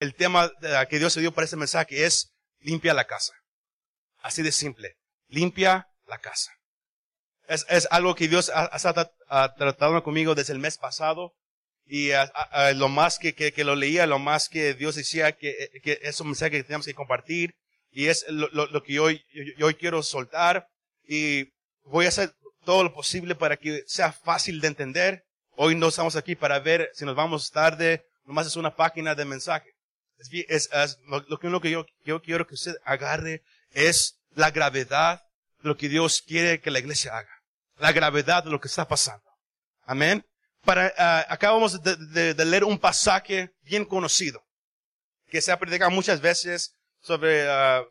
el tema que Dios se dio para este mensaje es limpia la casa. Así de simple. Limpia la casa. Es, algo que Dios ha, tratado conmigo desde el mes pasado. Y lo más que, lo leía, lo más que Dios decía que, que es un mensaje que tenemos que compartir. Y es lo, que hoy, hoy quiero soltar. Y voy a hacer todo lo posible para que sea fácil de entender. Hoy no estamos aquí para ver si nos vamos tarde. Nomás es una página de mensaje. Es, lo, que, yo, quiero que usted agarre es la gravedad de lo que Dios quiere que la iglesia haga. La gravedad de lo que está pasando. Amén. Para, uh, acabamos de, leer un pasaje bien conocido, que se ha predicado muchas veces sobre, uh,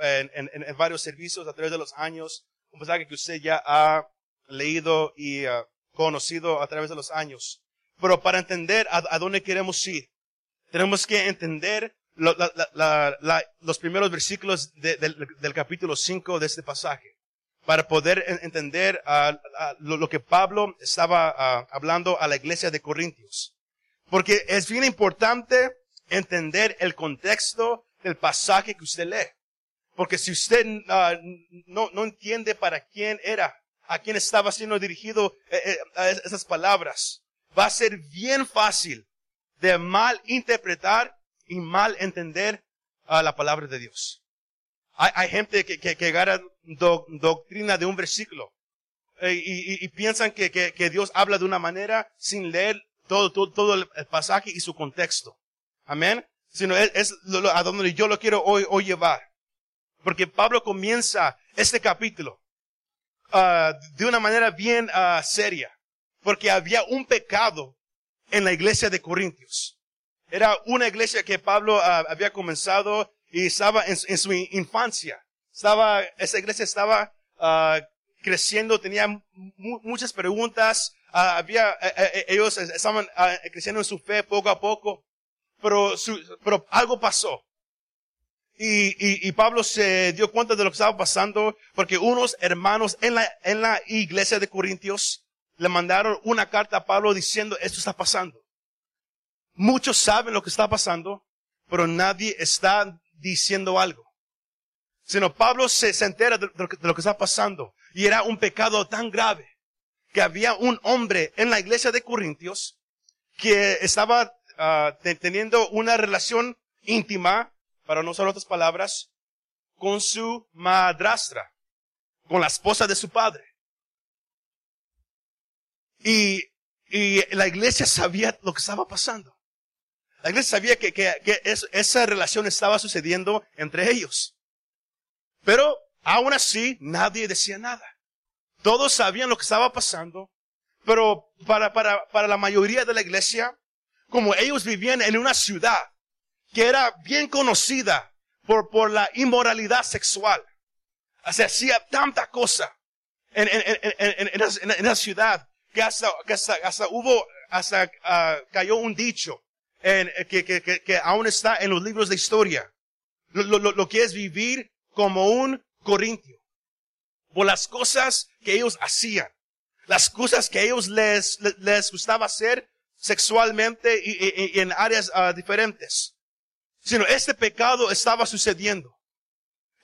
en, varios servicios a través de los años, un pasaje que usted ya ha leído y uh, conocido a través de los años. Pero para entender a dónde queremos ir, tenemos que entender los primeros versículos del, capítulo 5 de este pasaje para poder entender lo, que Pablo estaba hablando a la iglesia de Corintios. Porque es bien importante entender el contexto del pasaje que usted lee. Porque si usted no, no entiende para quién era, a quién estaba siendo dirigido eh, eh, esas palabras, va a ser bien fácil de mal interpretar y mal entender a la palabra de Dios. Hay, hay gente que, que, que agarra doctrina de un versículo eh, y, y, piensan que, que, Dios habla de una manera sin leer todo, todo, todo el pasaje y su contexto. Amén. Sino es, es a donde yo lo quiero hoy, hoy llevar. Porque Pablo comienza este capítulo uh, de una manera bien uh, seria. Porque había un pecado en la iglesia de Corintios. Era una iglesia que Pablo ah, había comenzado y estaba en, su infancia. Estaba, esa iglesia estaba uh, creciendo, tenía muchas preguntas, uh, había, eh, eh, eh, ellos estaban creciendo en su fe poco a poco, pero, pero algo pasó. Y, y, y, Pablo se dio cuenta de lo que estaba pasando porque unos hermanos en la, en la iglesia de Corintios le mandaron una carta a Pablo diciendo esto está pasando. Muchos saben lo que está pasando, pero nadie está diciendo algo. Sino Pablo se, entera de, lo que, está pasando. Y era un pecado tan grave que había un hombre en la iglesia de Corintios que estaba ah, teniendo una relación íntima, para no usar otras palabras, con su madrastra, con la esposa de su padre. Y, y la iglesia sabía lo que estaba pasando. La iglesia sabía que, que, que esa relación estaba sucediendo entre ellos. Pero aún así nadie decía nada. Todos sabían lo que estaba pasando, pero para, para, para la mayoría de la iglesia, como ellos vivían en una ciudad que era bien conocida por, por la inmoralidad sexual, se hacía tanta cosa en, en, en, en, en la ciudad que hasta, que hasta, hasta hubo, hasta uh, cayó un dicho en, eh, que, que, que, que, aún está en los libros de historia. Lo, lo, lo que es vivir como un corintio. Por las cosas que ellos hacían. Las cosas que ellos les, les, gustaba hacer sexualmente y, en áreas uh, diferentes. Sino este pecado estaba sucediendo.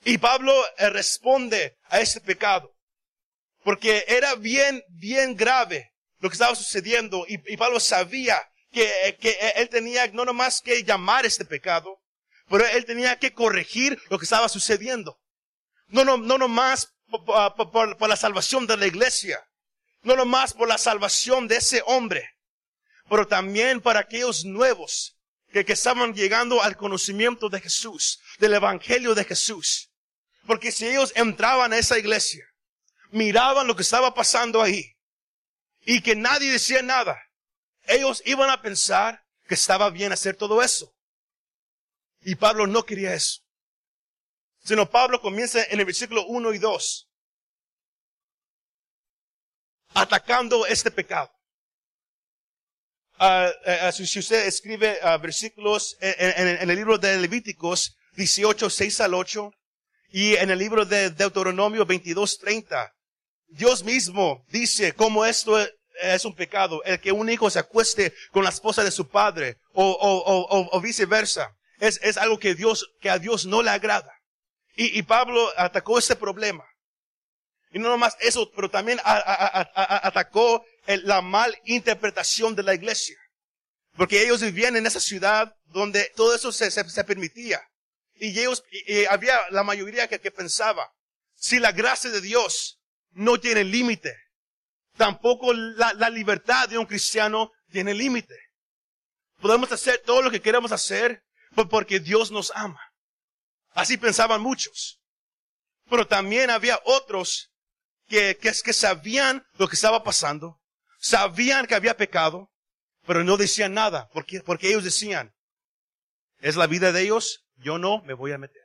Y Pablo eh, responde a este pecado. Porque era bien, bien grave lo que estaba sucediendo y, Pablo sabía que, que él tenía no nomás que llamar este pecado, pero él tenía que corregir lo que estaba sucediendo. No, no, no nomás por, por, por la salvación de la iglesia, no nomás por la salvación de ese hombre, pero también para aquellos nuevos que, que estaban llegando al conocimiento de Jesús, del Evangelio de Jesús. Porque si ellos entraban a esa iglesia, miraban lo que estaba pasando ahí, y que nadie decía nada, ellos iban a pensar que estaba bien hacer todo eso. Y Pablo no quería eso. Sino Pablo comienza en el versículo 1 y 2. Atacando este pecado. Uh, uh, si usted escribe uh, versículos en, en, el libro de Levíticos 18, 6 al 8 y en el libro de Deuteronomio 22, 30, Dios mismo dice cómo esto es un pecado. El que un hijo se acueste con la esposa de su padre o, o, o, o viceversa. Es, es algo que Dios, que a Dios no le agrada. Y, y Pablo atacó ese problema. Y no nomás eso, pero también atacó la mal interpretación de la iglesia. Porque ellos vivían en esa ciudad donde todo eso se, se, se permitía. Y ellos, y, había la mayoría que, que pensaba, si la gracia de Dios no tiene límite, tampoco la, libertad de un cristiano tiene límite. Podemos hacer todo lo que queremos hacer porque Dios nos ama. Así pensaban muchos. Pero también había otros que, que, que sabían lo que estaba pasando, sabían que había pecado, pero no decían nada, porque, porque ellos decían, es la vida de ellos, yo no me voy a meter.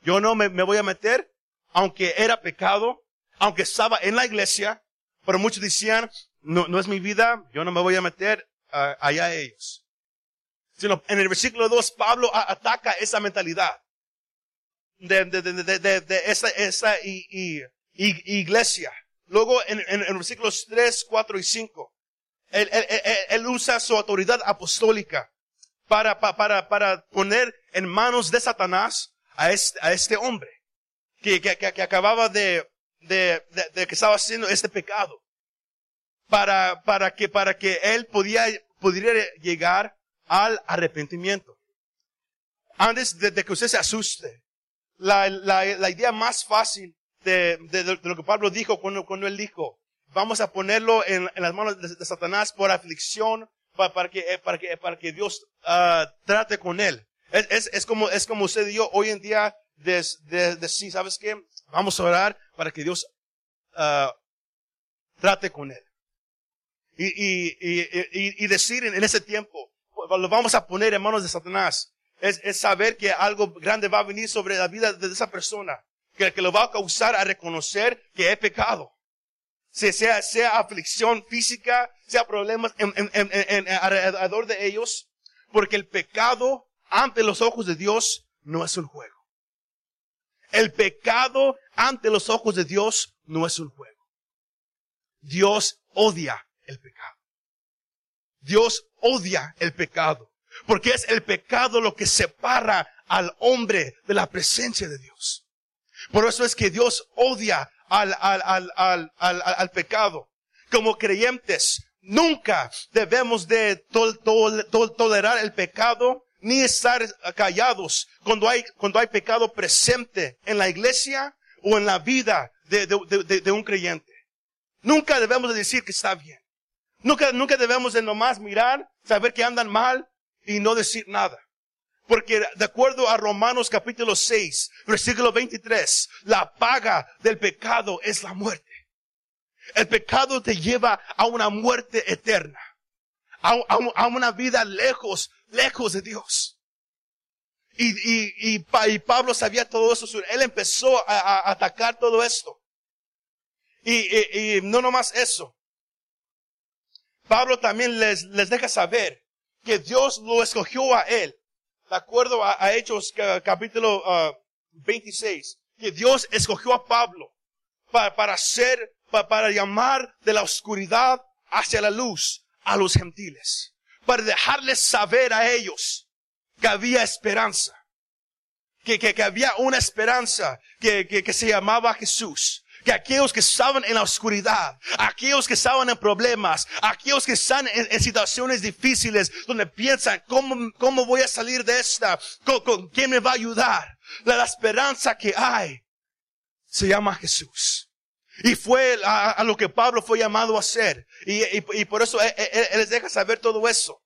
Yo no me, me voy a meter, aunque era pecado, aunque estaba en la iglesia, pero muchos decían, no, no es mi vida, yo no me voy a meter uh, allá ellos. Sino en el versículo 2, Pablo ataca esa mentalidad de, de, de, de, esa, esa y, y, y, iglesia. Luego en, en, en, versículos 3, 4 y 5, él, él, él, él usa su autoridad apostólica para, para, para poner en manos de Satanás a este, a este hombre que, acababa de, de, de, de, que estaba haciendo este pecado. Para, para que, para que él podía, pudiera llegar al arrepentimiento. Antes de, que usted se asuste, la, la, la idea más fácil de, de, lo que Pablo dijo cuando, cuando él dijo, vamos a ponerlo en, en las manos de, Satanás por aflicción, para, para, que, eh, para, que, para que Dios uh, trate con él. Es, es, es, como, es como usted y yo hoy en día de, de, de, sí, ¿sabes qué? Vamos a orar para que Dios uh, trate con él. Y, y, y, y, decir en, ese tiempo, lo vamos a poner en manos de Satanás. Es, es saber que algo grande va a venir sobre la vida de esa persona. Que, que lo va a causar a reconocer que he pecado. Sea, sea aflicción física, sea problemas en, en, en, alrededor de ellos. Porque el pecado ante los ojos de Dios no es un juego. El pecado ante los ojos de Dios no es un juego. Dios odia el pecado. Dios odia el pecado. Porque es el pecado lo que separa al hombre de la presencia de Dios. Por eso es que Dios odia al, al, al, al, pecado. Como creyentes, nunca debemos de tolerar el pecado ni estar callados cuando hay, cuando hay pecado presente en la iglesia o en la vida de, de, de, de un creyente. Nunca debemos de decir que está bien. Nunca, nunca debemos de nomás mirar, saber que andan mal y no decir nada. Porque de acuerdo a Romanos capítulo 6, versículo 23, la paga del pecado es la muerte. El pecado te lleva a una muerte eterna. A, a, a una vida lejos lejos de Dios. Y, y, y, Pablo sabía todo eso. Él empezó a, a atacar todo esto. Y, y, no nomás eso. Pablo también les, les deja saber que Dios lo escogió a él. De acuerdo a, a Hechos capítulo 26. Uh, que Dios escogió a Pablo para, para hacer, para, para llamar de la oscuridad hacia la luz a los gentiles para dejarles saber a ellos que había esperanza. Que, que, había una esperanza que, que, se llamaba Jesús que aquellos que estaban en la oscuridad, aquellos que estaban en problemas, aquellos que están en, situaciones difíciles, donde piensan, ¿cómo, cómo voy a salir de esta? ¿Con, con quién me va a ayudar? La, esperanza que hay se llama Jesús. Y fue a, lo que Pablo fue llamado a hacer. Y, y, por eso él, les deja saber todo eso.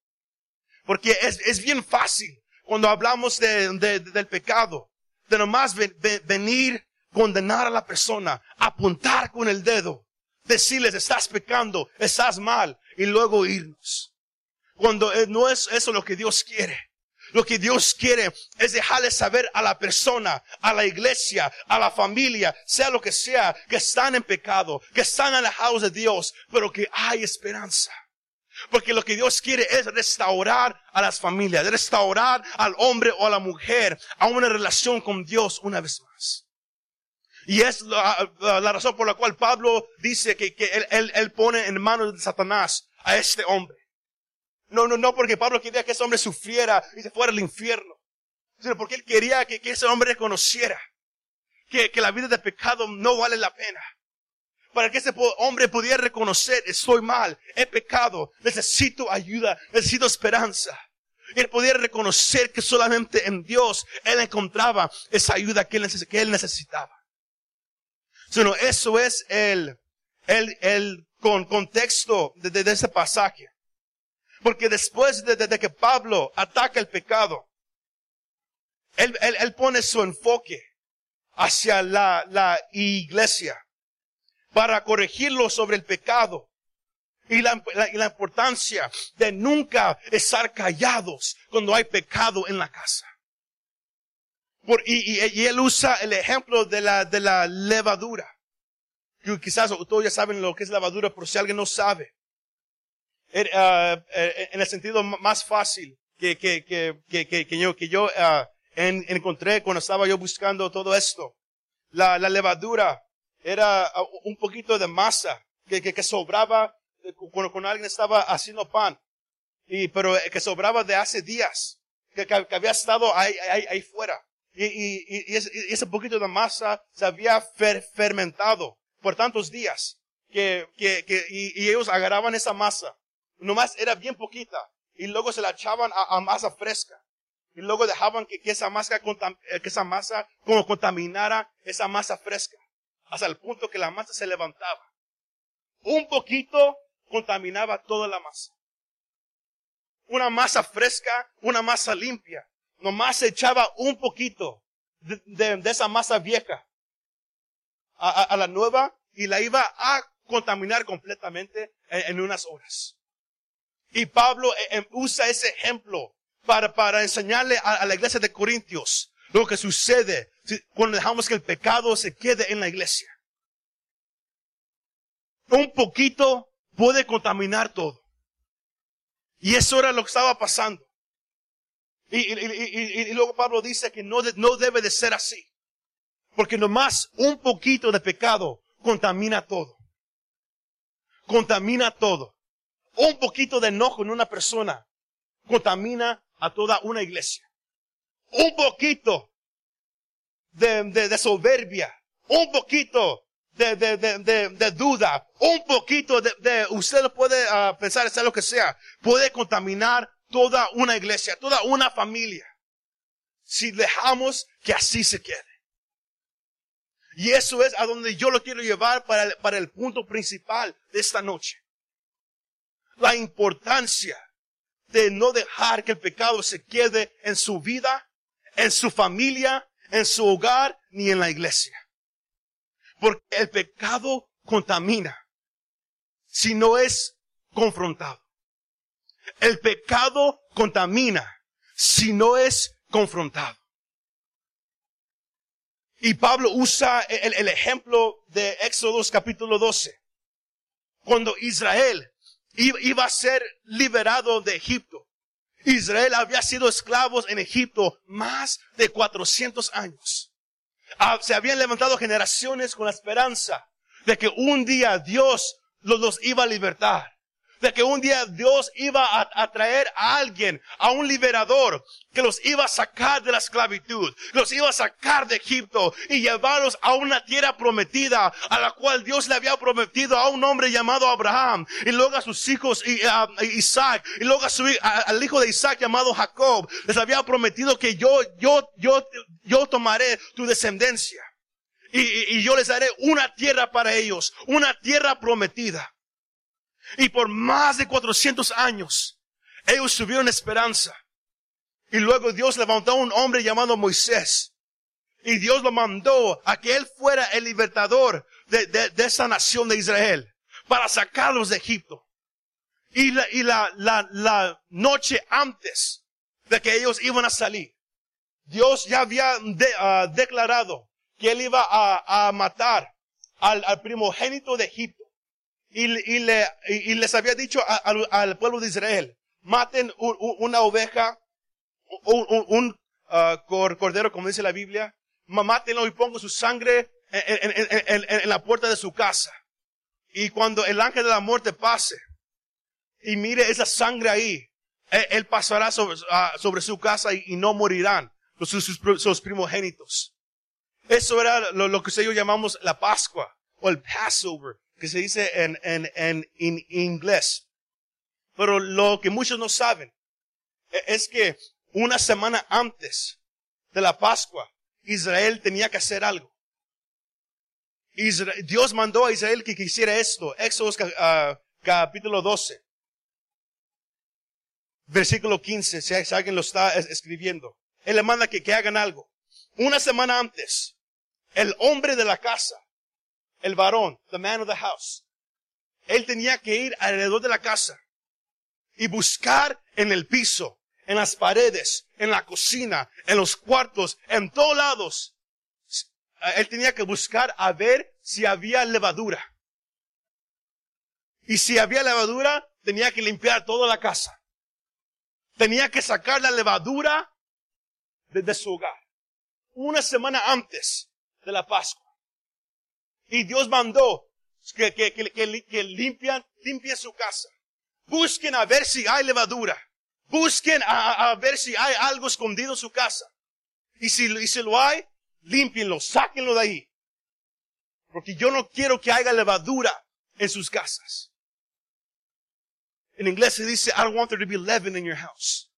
Porque es, es bien fácil cuando hablamos de, de, del pecado, de nomás ven, venir, condenar a la persona, apuntar con el dedo, decirles estás pecando, estás mal, y luego irnos. Cuando eh, no es eso lo que Dios quiere. Lo que Dios quiere es dejarle saber a la persona, a la iglesia, a la familia, sea lo que sea, que están en pecado, que están alejados de Dios, pero que hay esperanza. Porque lo que Dios quiere es restaurar a las familias, restaurar al hombre o a la mujer a una relación con Dios una vez más. Y es la, razón por la cual Pablo dice que, él, pone en manos de Satanás a este hombre. No, no, no porque Pablo quería que ese hombre sufriera y se fuera al infierno, sino porque él quería que, ese hombre reconociera que, que la vida de pecado no vale la pena. Para que ese hombre pudiera reconocer, estoy mal, he pecado, necesito ayuda, necesito esperanza. Y él pudiera reconocer que solamente en Dios él encontraba esa ayuda que él, necesitaba. Sino eso es el, el, el con contexto de, de, ese pasaje. Porque después de, que Pablo ataca el pecado, él, pone su enfoque hacia la, iglesia para corregirlo sobre el pecado y la, importancia de nunca estar callados cuando hay pecado en la casa. Por, y, él usa el ejemplo de la, de la levadura. quizás todos ya saben lo que es levadura, pero si alguien no sabe, uh, en el sentido más fácil que, que, que, que, que yo, que yo uh, en, encontré cuando estaba yo buscando todo esto, la, la levadura era uh, un poquito de masa que, que, sobraba cuando, cuando, alguien estaba haciendo pan, y, pero eh, que sobraba de hace días, que, que había estado ahí, ahí, ahí fuera. Y, y, y, ese, poquito de masa se había fer, fermentado por tantos días que, que, que y, ellos agarraban esa masa. Nomás era bien poquita y luego se la echaban a, masa fresca. Y luego dejaban que, que, esa masa, eh, que esa masa como contaminara esa masa fresca. Hasta el punto que la masa se levantaba. Un poquito contaminaba toda la masa. Una masa fresca, una masa limpia. Nomás se echaba un poquito de, esa masa vieja a, la nueva y la iba a contaminar completamente en, en unas horas. Y Pablo eh, eh, usa ese ejemplo para, para enseñarle a, la iglesia de Corintios lo que sucede cuando dejamos que el pecado se quede en la iglesia. Un poquito puede contaminar todo. Y eso era lo que estaba pasando. Y, y, y, y luego Pablo dice que no, no debe de ser así. Porque nomás un poquito de pecado contamina todo. Contamina todo. Un poquito de enojo en una persona contamina a toda una iglesia. Un poquito de, de, de soberbia, un poquito de, de, duda, un poquito de, usted puede uh, pensar, sea lo que sea, puede contaminar toda una iglesia, toda una familia, si dejamos que así se quede. Y eso es a donde yo lo quiero llevar para el, para el punto principal de esta noche. La importancia de no dejar que el pecado se quede en su vida, en su familia, en su hogar, ni en la iglesia. Porque el pecado contamina si no es confrontado. El pecado contamina si no es confrontado. Y Pablo usa el, ejemplo de Éxodo capítulo 12. Cuando Israel iba a ser liberado de Egipto. Israel había sido esclavos en Egipto más de 400 años. Ah, se habían levantado generaciones con la esperanza de que un día Dios los, los iba a libertar de que un día Dios iba a, traer a alguien, a un liberador, que los iba a sacar de la esclavitud, los iba a sacar de Egipto y llevarlos a una tierra prometida, a la cual Dios le había prometido a un hombre llamado Abraham, y luego a sus hijos y, a, Isaac, y luego a su, al hijo de Isaac llamado Jacob, les había prometido que yo, yo, yo, yo tomaré tu descendencia. Y, y yo les daré una tierra para ellos, una tierra prometida. Y por más de 400 años, ellos tuvieron esperanza. Y luego Dios levantó a un hombre llamado Moisés. Y Dios lo mandó a que él fuera el libertador de, de, de esa nación de Israel para sacarlos de Egipto. Y la, y la, la, la noche antes de que ellos iban a salir, Dios ya había uh, declarado que él iba a, a matar al, al primogénito de Egipto y, y, le, y, les había dicho a, a, al pueblo de Israel, maten un, un, una oveja, un, un uh, cordero, como dice la Biblia, mátenlo y pongo su sangre en, en- en- en la puerta de su casa. Y cuando el ángel de la muerte pase y mire esa sangre ahí, él, él pasará sobre, ah, sobre su casa y, no morirán sus primogénitos. Eso era lo, lo que ellos llamamos la Pascua o el Passover, que se dice en, en, en, en inglés. Pero lo que muchos no saben e- es que una semana antes de la Pascua, Israel tenía que hacer algo. Isra- Dios mandó a Israel que quisiera esto. Éxodo ah, capítulo 12. Versículo 15, si alguien lo está es- escribiendo. Él le manda que, que hagan algo. Una semana antes, el hombre de la casa, el varón, the man of the house, él tenía que ir alrededor de la casa y buscar en el piso, en las paredes, en la cocina, en los cuartos, en todos lados. Él tenía que buscar a ver si había levadura. Y si había levadura, tenía que limpiar toda la casa. Tenía que sacar la levadura de, de su hogar. Una semana antes de la Pascua. Y Dios mandó que, que, que, que, limpian, limpien su casa. Busquen a ver si hay levadura. Busquen a, a- ver si hay algo escondido en su casa. Y si, y si lo hay, límpienlo, sáquenlo de ahí. Porque yo no quiero que haya levadura en sus casas. En inglés se dice, I don't want there to be leaven in your house.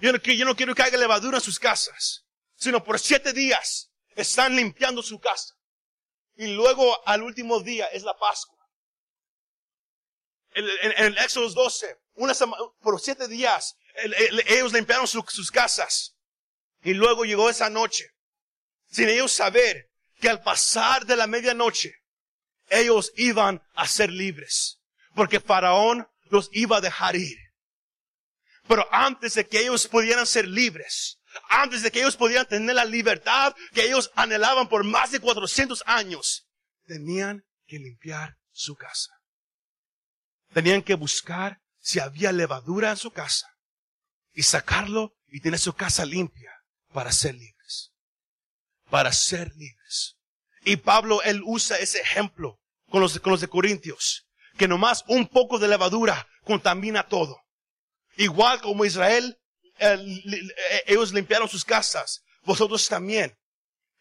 Yo no, yo no quiero que haya levadura en sus casas. Sino por siete días están limpiando su casa. Y luego al último día es la Pascua. En, en- en el Éxodo 12, una sema- por siete días, el- el- ellos limpiaron su- sus casas. Y luego llegó esa noche, sin ellos saber que al pasar de la medianoche, ellos iban a ser libres. Porque Faraón los iba a dejar ir. Pero antes de que ellos pudieran ser libres, antes de que ellos pudieran tener la libertad que ellos anhelaban por más de 400 años, tenían que limpiar su casa. Tenían que buscar si había levadura en su casa y sacarlo y tener su casa limpia para ser libres. Para ser libres. Y Pablo, él usa ese ejemplo con los, con los de Corintios, que nomás un poco de levadura contamina todo. Igual como Israel, ellos limpiaron sus casas, vosotros también.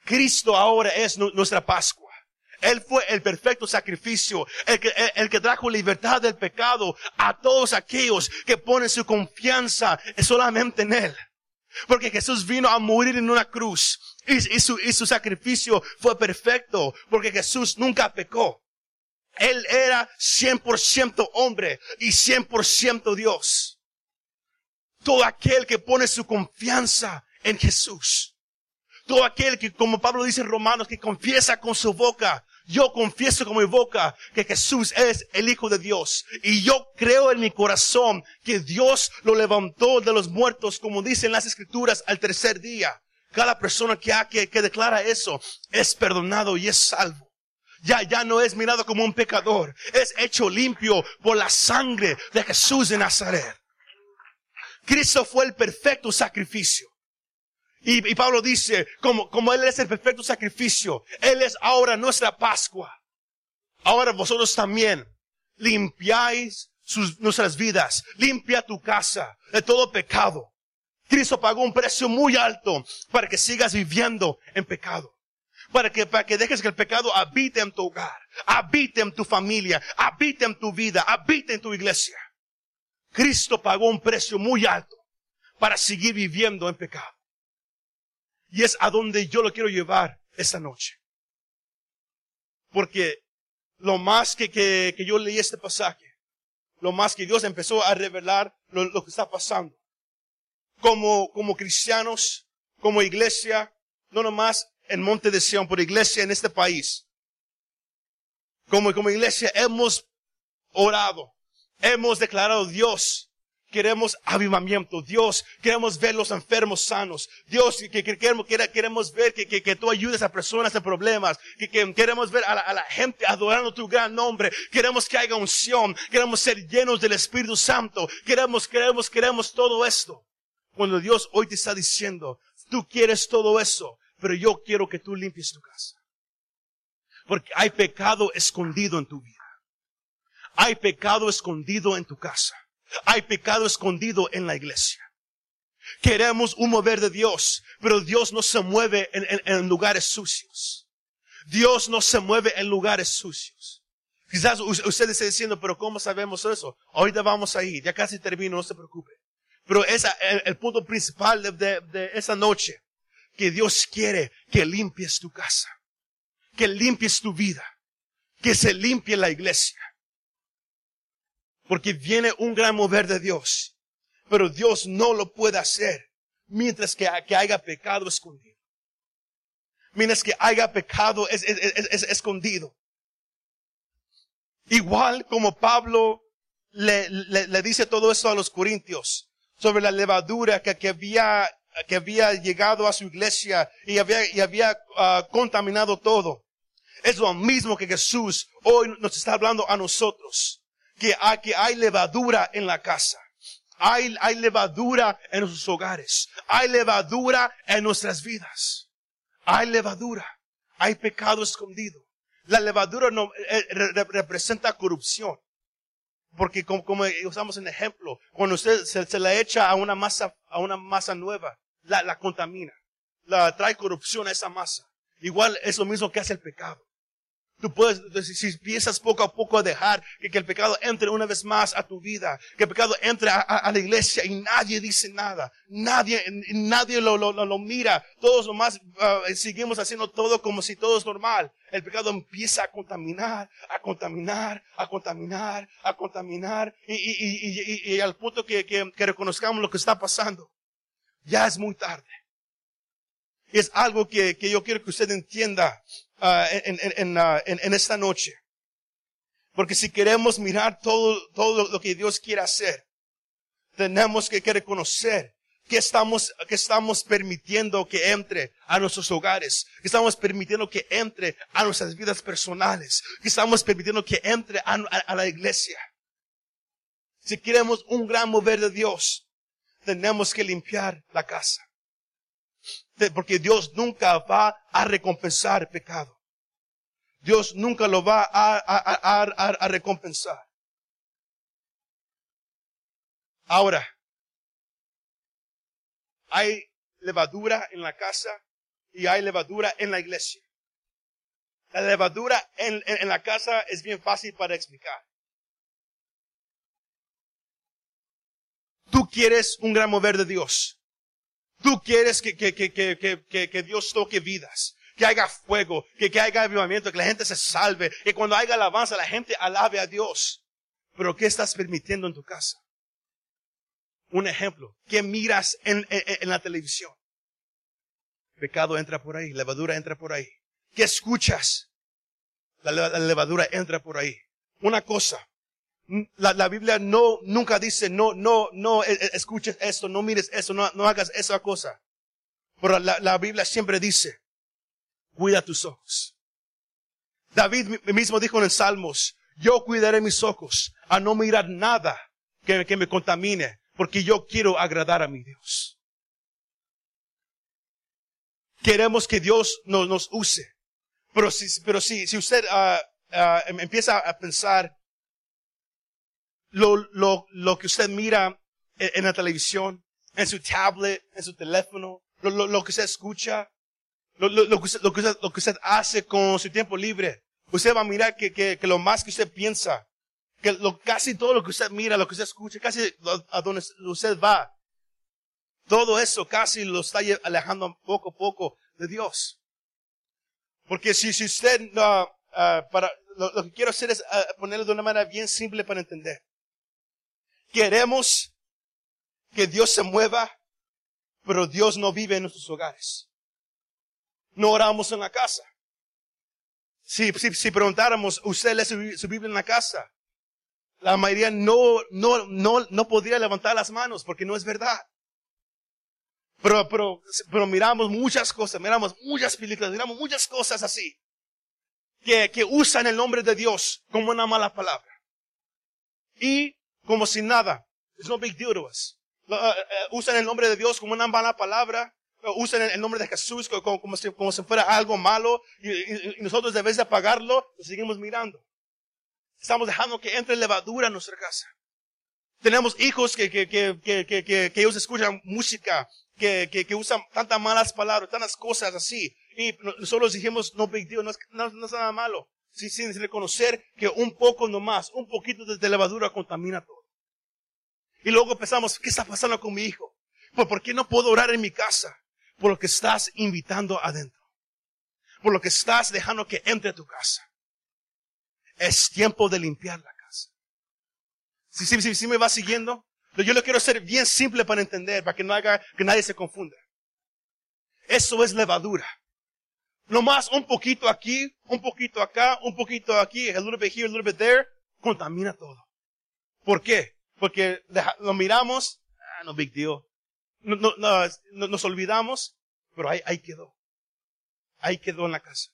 Cristo ahora es nu- nuestra Pascua. Él fue el perfecto sacrificio, el que, trajo libertad del pecado a todos aquellos que ponen su confianza solamente en Él. Porque Jesús vino a morir en una cruz y, y su, y su sacrificio fue perfecto porque Jesús nunca pecó. Él era 100% hombre y 100% Dios. Todo aquel que pone su confianza en Jesús. Todo aquel que, como Pablo dice en Romanos, que confiesa con su boca, yo confieso con mi boca que Jesús es el Hijo de Dios. Y yo creo en mi corazón que Dios lo levantó de los muertos, como dicen las escrituras, al tercer día. Cada persona que, que, que declara eso es perdonado y es salvo. Ya, ya no es mirado como un pecador. Es hecho limpio por la sangre de Jesús de Nazaret. Cristo fue el perfecto sacrificio. Y, y Pablo dice, como, como Él es el perfecto sacrificio, Él es ahora nuestra Pascua. Ahora vosotros también limpiáis sus, nuestras vidas. Limpia tu casa de todo pecado. Cristo pagó un precio muy alto para que sigas viviendo en pecado. Para que, para que dejes que el pecado habite en tu hogar, habite en tu familia, habite en tu vida, habite en tu iglesia. Cristo pagó un precio muy alto para seguir viviendo en pecado. Y es a donde yo lo quiero llevar esta noche. Porque lo más que, que, que yo leí este pasaje, lo más que Dios empezó a revelar lo, lo que está pasando. Como, como cristianos, como iglesia, no nomás en Monte de Sion, pero iglesia en este país. Como, como iglesia hemos orado, hemos declarado Dios, queremos avivamiento. Dios, queremos ver los enfermos sanos. Dios, que, que queremos, que- queremos ver que, que, que tú ayudes a personas en problemas. Que queremos ver a la, a la gente adorando tu gran nombre. Queremos que haya unción. Queremos ser llenos del Espíritu Santo. Queremos, queremos, queremos todo esto. Cuando Dios hoy te está diciendo, tú quieres todo eso, pero yo quiero que tú limpies tu casa. Porque hay pecado escondido en tu vida. Hay pecado escondido en tu casa. Hay pecado escondido en la iglesia. Queremos un mover de Dios, pero Dios no se mueve en, lugares sucios. Dios no se mueve en lugares sucios. Quizás usted esté diciendo, pero ¿cómo sabemos eso? Ahorita vamos a ir, ya casi termino, no se preocupe. Pero esa, el, el punto principal de esa noche, que Dios quiere que limpies tu casa, que limpies tu vida, que se limpie la iglesia. Porque viene un gran mover de Dios. Pero Dios no lo puede hacer mientras que, que haya pecado escondido. Mientras que haya pecado es, es, escondido. Igual como Pablo le, le, dice todo eso a los corintios sobre la levadura que, que había que había llegado a su iglesia y había, y había ah, contaminado todo. Es lo mismo que Jesús hoy nos está hablando a nosotros que hay, que hay levadura en la casa. Hay, hay levadura en nuestros hogares. Hay levadura en nuestras vidas. Hay levadura. Hay pecado escondido. La levadura no, eh, representa corrupción. Porque como, como, usamos en ejemplo, cuando usted se, se, la echa a una masa, a una masa nueva, la, la contamina. La trae corrupción a esa masa. Igual es lo mismo que hace el pecado. Tú puedes, si empiezas poco a poco a dejar que, que, el pecado entre una vez más a tu vida, que el pecado entre a, a, la iglesia y nadie dice nada, nadie, nadie lo, lo, lo mira, todos nomás uh, seguimos haciendo todo como si todo es normal. El pecado empieza a contaminar, a contaminar, a contaminar, a contaminar, y, y, y, y al punto que, que, que reconozcamos lo que está pasando. Ya es muy tarde. Es algo que, que yo quiero que usted entienda uh, en, en, esta noche. Porque si queremos mirar todo, todo lo que Dios quiere hacer, tenemos que, que reconocer que estamos, que estamos permitiendo que entre a nuestros hogares, que estamos permitiendo que entre a nuestras vidas personales, que estamos permitiendo que entre a la iglesia. Si queremos un gran mover de Dios, tenemos que limpiar la casa. Porque Dios nunca va a recompensar pecado. Dios nunca lo va a, recompensar. Ahora, hay levadura en la casa y hay levadura en la iglesia. La levadura en, la casa es bien fácil para explicar. Tú quieres un gran mover de Dios. Tú quieres que, que, que, que, Dios toque vidas, que haya fuego, que, que haya avivamiento, que la gente se salve, que cuando haya alabanza la gente alabe a Dios. Pero ¿qué estás permitiendo en tu casa? Un ejemplo, ¿qué miras en, en, en la televisión? Pecado entra por ahí, levadura entra por ahí. ¿Qué escuchas? La levadura entra por ahí. Una cosa, la, la, Biblia no, nunca dice, no, no, no e, e, escuches esto, no mires eso, no, no hagas esa cosa. Pero la, la Biblia siempre dice, cuida tus ojos. David mismo dijo en Salmos, yo cuidaré mis ojos a no mirar nada que, que me contamine, porque yo quiero agradar a mi Dios. Queremos que Dios nos, nos use. Pero si, pero si, si usted uh, uh, empieza a pensar lo, lo, lo que usted mira en, la televisión, en su tablet, en su teléfono, lo, lo, lo que usted escucha, lo, lo, que usted, lo, que usted, lo que usted hace con su tiempo libre. Usted va a mirar que, que, que lo más que usted piensa, que lo, casi todo lo que usted mira, lo que usted escucha, casi a donde usted va, todo eso casi lo está alejando poco a poco de Dios. Porque si, si usted, uh, uh, para, lo, que quiero hacer es uh, ponerlo de una manera bien simple para entender. Queremos que Dios se mueva, pero Dios no vive en nuestros hogares. No oramos en la casa. Si, si, si preguntáramos, ¿usted lee su, Biblia en la casa? La mayoría no, no, no, no podría levantar las manos porque no es verdad. Pero, pero, pero miramos muchas cosas, miramos muchas películas, miramos muchas cosas así. Que, que usan el nombre de Dios como una mala palabra. Y como si nada. It's no big deal to us. Uh, uh, usan el nombre de Dios como una mala palabra, usan el nombre de Jesús como, si, como si fuera algo malo y, nosotros de vez de apagarlo, lo seguimos mirando. Estamos dejando que entre levadura en nuestra casa. Tenemos hijos que, que, que, que, que, ellos escuchan música, que, usan tantas malas palabras, tantas cosas así. Y nosotros dijimos, no big deal, no es, nada malo. Sí, sin reconocer que un poco nomás, un poquito de levadura contamina todo. Y luego pensamos, ¿qué está pasando con mi hijo? ¿Por, ¿Por qué no puedo orar en mi casa? Por lo que estás invitando adentro. Por lo que estás dejando que entre a tu casa. Es tiempo de limpiar la casa. Si ¿Sí, sí, sí, me va siguiendo? Yo lo quiero hacer bien simple para entender, para que no haga, que nadie se confunda. Eso es levadura. Nomás un poquito aquí, un poquito acá, un poquito aquí, a little bit here, a little bit there, contamina todo. ¿Por qué? Porque lo miramos, ah, no big deal. No, no, no, nos olvidamos, pero ahí, ahí quedó. Ahí quedó en la casa.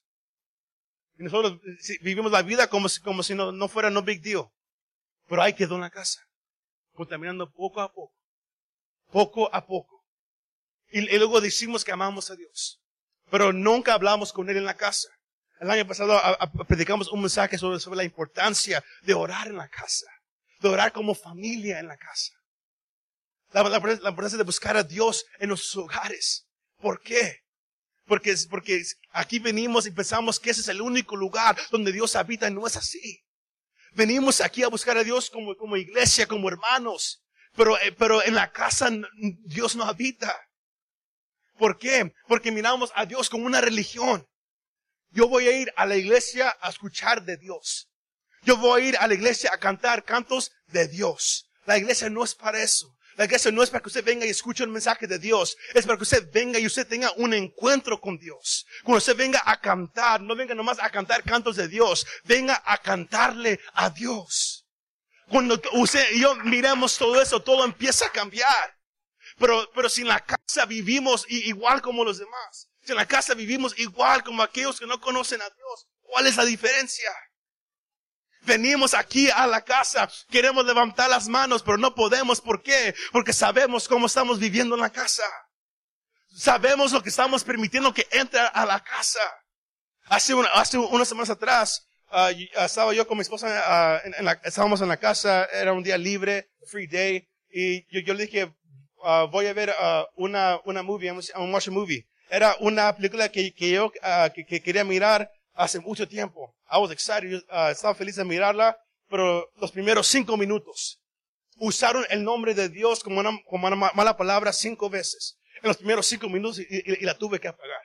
Y nosotros vivimos la vida como si, como si no, no fuera no big deal. Pero ahí quedó en la casa. Contaminando poco a poco. Poco a poco. Y, y luego decimos que amamos a Dios. Pero nunca hablamos con Él en la casa. El año pasado a, a, predicamos un mensaje sobre, sobre la importancia de orar en la casa de orar como familia en la casa. La, la, la importancia de buscar a Dios en nuestros hogares. ¿Por qué? Porque, porque aquí venimos y pensamos que ese es el único lugar donde Dios habita y no es así. Venimos aquí a buscar a Dios como, como iglesia, como hermanos. Pero, eh, pero en la casa Dios no habita. ¿Por qué? Porque miramos a Dios como una religión. Yo voy a ir a la iglesia a escuchar de Dios. Yo voy a ir a la iglesia a cantar cantos de Dios. La iglesia no es para eso. La iglesia no es para que usted venga y escuche un mensaje de Dios. Es para que usted venga y usted tenga un encuentro con Dios. Cuando usted venga a cantar, no venga nomás a cantar cantos de Dios. Venga a cantarle a Dios. Cuando usted y yo miremos todo eso, todo empieza a cambiar. Pero, pero si en la casa vivimos igual como los demás, si en la casa vivimos igual como aquellos que no conocen a Dios, ¿cuál es la diferencia? Venimos aquí a la casa, queremos levantar las manos, pero no podemos. ¿Por qué? Porque sabemos cómo estamos viviendo en la casa. Sabemos lo que estamos permitiendo que entre a la casa. Hace, hace unas semanas atrás, uh, estaba yo con mi esposa, uh, en, la, estábamos en la casa, era un día libre, free day, y yo, yo le dije, uh, voy a ver una, una movie, un watch a movie. Era una película que, que yo que, que quería mirar hace mucho tiempo. I was excited, uh, estaba feliz de mirarla, pero los primeros cinco minutos usaron el nombre de Dios como una, como una mala palabra cinco veces. En los primeros cinco minutos y, y, y, la tuve que apagar.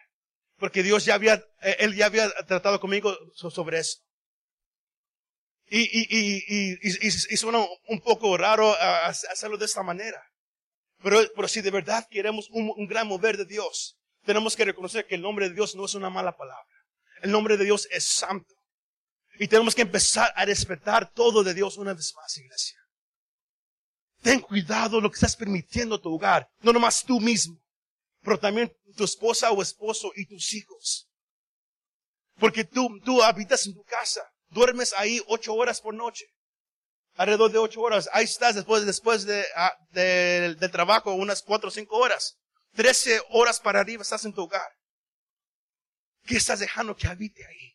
Porque Dios ya había, eh, Él ya había tratado conmigo sobre eso. Y, y, y, suena un poco raro hacerlo de esta manera. Pero, pero si de verdad queremos un, un gran mover de Dios, tenemos que reconocer que el nombre de Dios no es una mala palabra. El nombre de Dios es santo. Y tenemos que empezar a respetar todo de Dios una vez más, iglesia. Ten cuidado lo que estás permitiendo a tu hogar. No nomás tú mismo, pero también tu esposa o esposo y tus hijos. Porque tú, tú habitas en tu casa. Duermes ahí ocho horas por noche. Alrededor de ocho horas. Ahí estás después, después de, ah, de, del trabajo unas cuatro o cinco horas. Trece horas para arriba estás en tu hogar. ¿Qué estás dejando que habite ahí?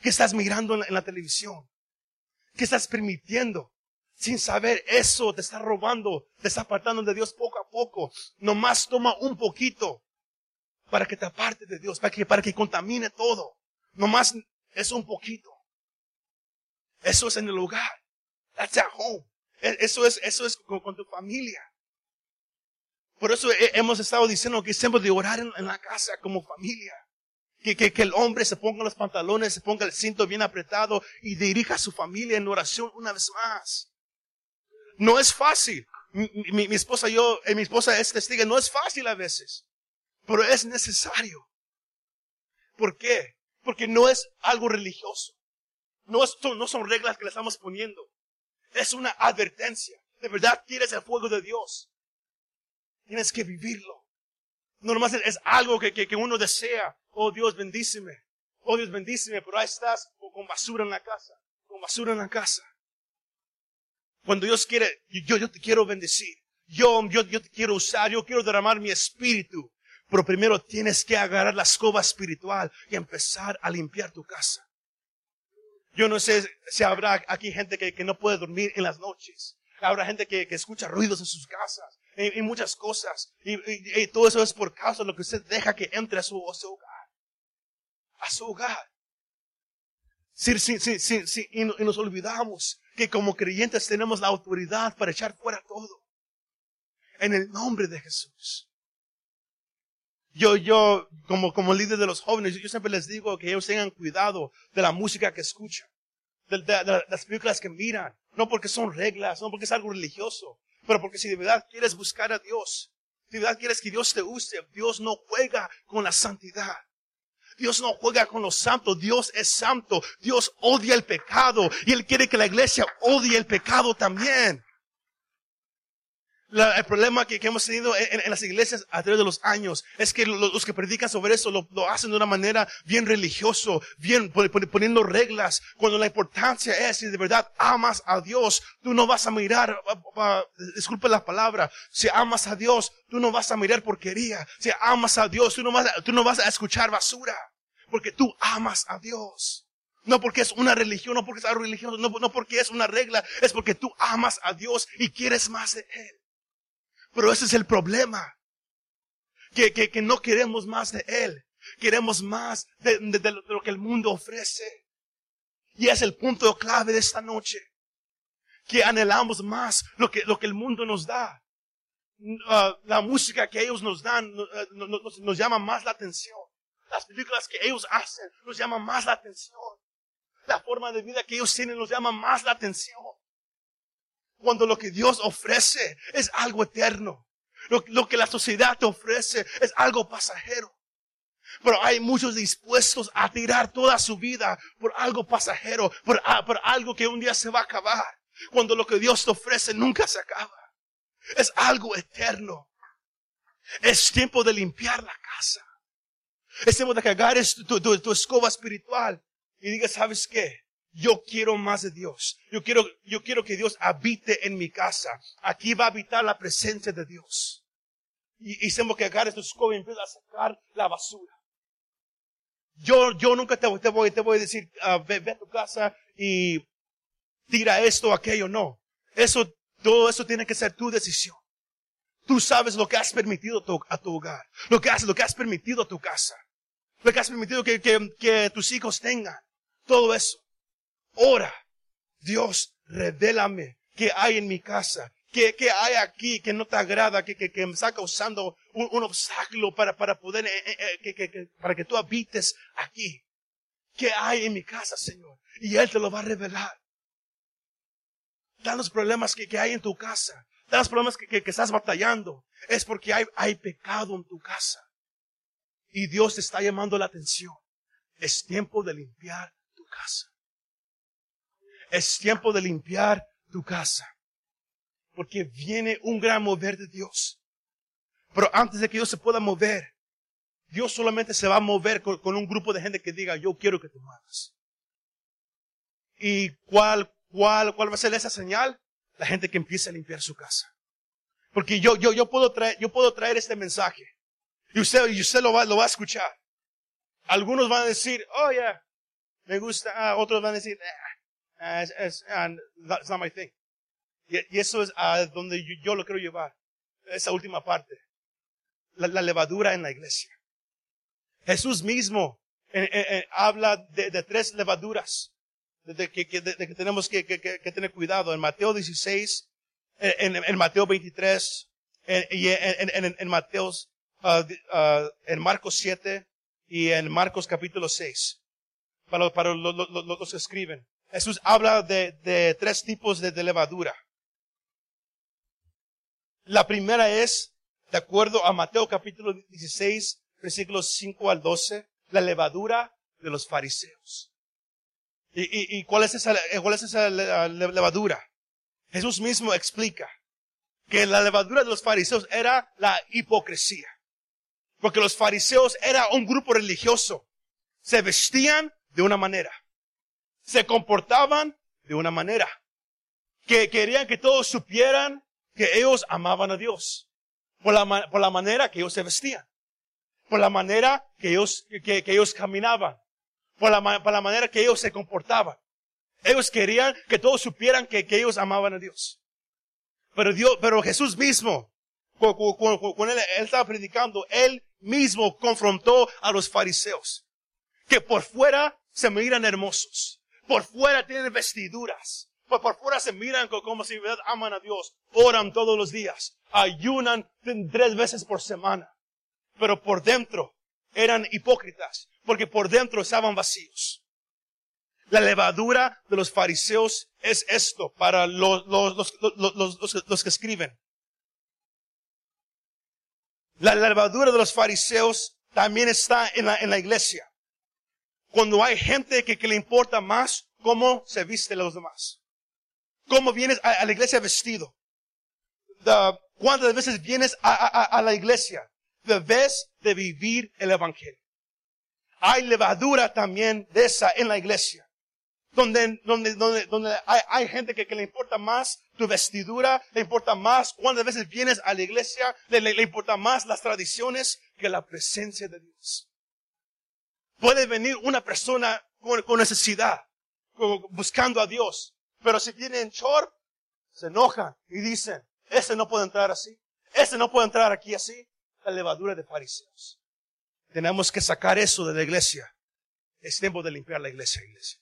¿Qué estás mirando en la, televisión? ¿Qué estás permitiendo? Sin saber eso te está robando, te está apartando de Dios poco a poco. Nomás toma un poquito para que te aparte de Dios, para que, para que contamine todo. Nomás es un poquito. Eso es en el hogar. That's at home. E, eso es, eso es con, tu familia. Por eso hemos estado diciendo que siempre de orar en la casa como familia. Que, que, que, el hombre se ponga los pantalones, se ponga el cinto bien apretado y dirija a su familia en oración una vez más. No es fácil. Mi, mi, mi esposa, yo, eh, mi esposa es testigo, no es fácil a veces, pero es necesario. ¿Por qué? Porque no es algo religioso. No, es, no son reglas que le estamos poniendo. Es una advertencia. De verdad quieres el fuego de Dios. Tienes que vivirlo. No nomás es, algo que, que, que uno desea Oh Dios, bendíceme. Oh Dios, bendíceme, pero ahí estás con basura en la casa. Con basura en la casa. Cuando Dios quiere, yo, yo te quiero bendecir. Yo, yo, yo te quiero usar. Yo quiero derramar mi espíritu. Pero primero tienes que agarrar la escoba espiritual y empezar a limpiar tu casa. Yo no sé si habrá aquí gente que, no puede dormir en las noches. Habrá gente que, escucha ruidos en sus casas y, muchas cosas. Y, todo eso es por causa de lo que usted deja que entre a su, hogar. A su hogar. Sí, sí, sí. Y, nos olvidamos que como creyentes tenemos la autoridad para echar fuera todo. En el nombre de Jesús. Yo, yo, como, como líder de los jóvenes, yo siempre les digo que ellos tengan cuidado de la música que escuchan, de, las películas que miran, no porque son reglas, no porque es algo religioso, pero porque si de verdad quieres buscar a Dios, si de verdad quieres que Dios te use, Dios no juega con la santidad. Dios no juega con los santos, Dios es santo, Dios odia el pecado y Él quiere que la iglesia odie el pecado también el problema que, hemos tenido en, las iglesias a través de los años es que los, que predican sobre eso lo, hacen de una manera bien religioso, bien poniendo reglas, cuando la importancia es si de verdad amas a Dios, tú no vas a mirar, disculpe la palabra, si amas a Dios, tú no vas a mirar porquería, si amas a Dios, tú no vas, tú no vas a escuchar basura, porque tú amas a Dios. No porque es una religión, no porque es algo religioso, no, no porque es una regla, es porque tú amas a Dios y quieres más de Él. Pero ese es el problema. Que, que, que no queremos más de Él. Queremos más de, de, lo que el mundo ofrece. Y es el punto clave de esta noche. Que anhelamos más lo que, lo que el mundo nos da. Uh, la música que ellos nos dan uh, nos, nos llama más la atención. Las películas que ellos hacen nos llaman más la atención. La forma de vida que ellos tienen nos llama más la atención. Cuando lo que Dios ofrece es algo eterno. Lo, que la sociedad te ofrece es algo pasajero. Pero hay muchos dispuestos a tirar toda su vida por algo pasajero, por, ah, por algo que un día se va a acabar. Cuando lo que Dios te ofrece nunca se acaba. Es algo eterno. Es tiempo de limpiar la casa. Es tiempo de cagar tu, tu, escoba espiritual y diga, ¿sabes qué? Yo quiero más de Dios. Yo quiero, yo quiero que Dios habite en mi casa. Aquí va a habitar la presencia de Dios. Y, tengo que agarrar estos escoba y empezar a sacar la basura. Yo, yo nunca te, te, voy, te voy a decir, uh, ve, a tu casa y tira esto o aquello. No. Eso, todo eso tiene que ser tu decisión. Tú sabes lo que has permitido a tu hogar. Lo que has, lo que has permitido a tu casa. Lo que has permitido que, que, que tus hijos tengan. Todo eso. Ora, Dios, revélame qué hay en mi casa, qué, qué hay aquí que no te agrada, que, que, que me está causando un, un obstáculo para, para poder, eh, eh, eh que, que, para que tú habites aquí. ¿Qué hay en mi casa, Señor? Y Él te lo va a revelar. Dan los problemas que, que hay en tu casa. Dan los problemas que, que, estás batallando. Es porque hay, hay pecado en tu casa. Y Dios te está llamando la atención. Es tiempo de limpiar tu casa. Es tiempo de limpiar tu casa. Porque viene un gran mover de Dios. Pero antes de que Dios se pueda mover, Dios solamente se va a mover con, un grupo de gente que diga, yo quiero que tú muevas. ¿Y cuál, cuál, cuál va a ser esa señal? La gente que empiece a limpiar su casa. Porque yo, yo, yo puedo traer, yo puedo traer este mensaje. Y usted, y usted lo va, lo va a escuchar. Algunos van a decir, oh yeah, me gusta. Ah, otros van a decir, eh, as, as, and that's not my thing. Y, y eso es a donde yo, yo, lo quiero llevar. Esa última parte. La, la levadura en la iglesia. Jesús mismo eh, eh, eh, habla de, de, tres levaduras. De, que, que, de, que tenemos que, que, tener cuidado. En Mateo 16, en, en, en Mateo 23, y en, en, en Mateo, uh, uh, en Marcos 7 y en Marcos capítulo 6. Para, para los, los, los que escriben. Jesús habla de, de tres tipos de, levadura. La primera es, de acuerdo a Mateo capítulo 16, versículos 5 al 12, la levadura de los fariseos. ¿Y, y, y cuál es esa, cuál es esa levadura? Jesús mismo explica que la levadura de los fariseos era la hipocresía. Porque los fariseos era un grupo religioso. Se vestían de una manera se comportaban de una manera. Que querían que todos supieran que ellos amaban a Dios. Por la, por la manera que ellos se vestían. por la manera que ellos, que, ellos caminaban, por la, por la manera que ellos se comportaban. Ellos querían que todos supieran que, que ellos amaban a Dios. Pero Dios, pero Jesús mismo, cuando, él, él estaba predicando, él mismo confrontó a los fariseos. Que por fuera se miran hermosos. Por fuera tienen vestiduras. Por, por fuera se miran como si aman a Dios. Oran todos los días. Ayunan tres veces por semana. Pero por dentro eran hipócritas. Porque por dentro estaban vacíos. La levadura de los fariseos es esto para los, los, los, los que escriben. La levadura de los fariseos también está en la, en la iglesia. Cuando hay gente que, le importa más cómo se viste los demás. Cómo vienes a, la iglesia vestido. ¿Cuántas veces vienes a, la iglesia? Debes de vivir el evangelio. Hay levadura también de esa en la iglesia donde, donde, donde, donde hay, hay gente que, que, le importa más tu vestidura, le importa más cuántas veces vienes a la iglesia, le, le, le importa más las tradiciones que la presencia de Dios. Puede venir una persona con, necesidad, buscando a Dios, pero si viene en short, se enojan y dicen, ese no puede entrar así, ese no puede entrar aquí así, la levadura de fariseos. Tenemos que sacar eso de la iglesia. Es tiempo de limpiar la iglesia, iglesia.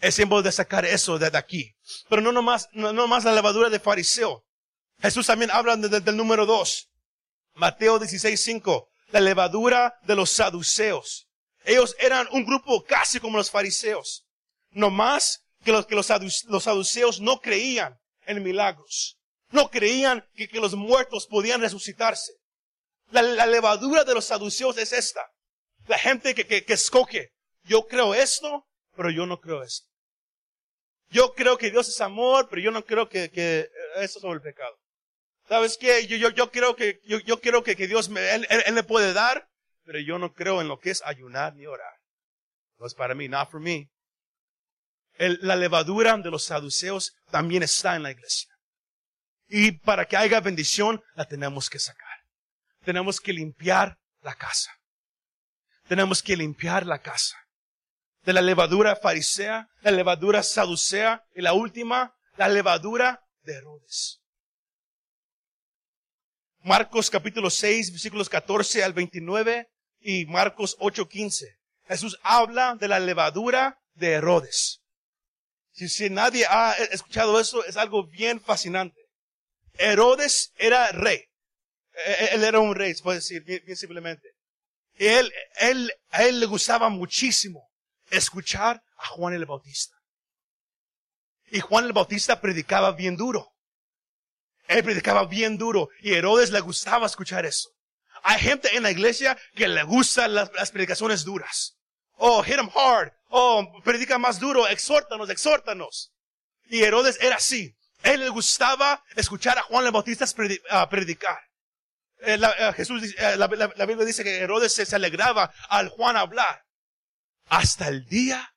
Es tiempo de sacar eso de aquí. Pero no nomás, no nomás la levadura de fariseo. Jesús también habla del número dos. Mateo 16, 5. La levadura de los saduceos. Ellos eran un grupo casi como los fariseos. No más que los, que los, saduceos no creían en milagros. No creían que, que los muertos podían resucitarse. La, la, levadura de los saduceos es esta. La gente que, que, que escoge. Yo creo esto, pero yo no creo esto. Yo creo que Dios es amor, pero yo no creo que, que eso sobre el pecado. ¿Sabes qué? Yo, yo, yo creo que, yo, yo creo que, que Dios me, él, él, me puede dar, pero yo no creo en lo que es ayunar ni orar. No es para mí, not for me. El, la levadura de los saduceos también está en la iglesia. Y para que haya bendición, la tenemos que sacar. Tenemos que limpiar la casa. Tenemos que limpiar la casa de la levadura farisea, la levadura saducea y la última, la levadura de Herodes. Marcos capítulo 6, versículos 14 al 29 y Marcos 8, 15. Jesús habla de la levadura de Herodes. Si, si nadie ha escuchado eso, es algo bien fascinante. Herodes era rey. E, e, él era un rey, se puede decir, bien, bien simplemente. Él, él, a él le gustaba muchísimo escuchar a Juan el Bautista. Y Juan el Bautista predicaba bien duro. Él predicaba bien duro y Herodes le gustaba escuchar eso. Hay gente en la iglesia que le gustan las, predicaciones duras. Oh, hit him hard. Oh, predica más duro. Exhórtanos, exhórtanos. Y Herodes era así. Él le gustaba escuchar a Juan el Bautista predicar. Eh, eh, Jesús, eh, la, Biblia dice que Herodes se, se alegraba al Juan hablar hasta el día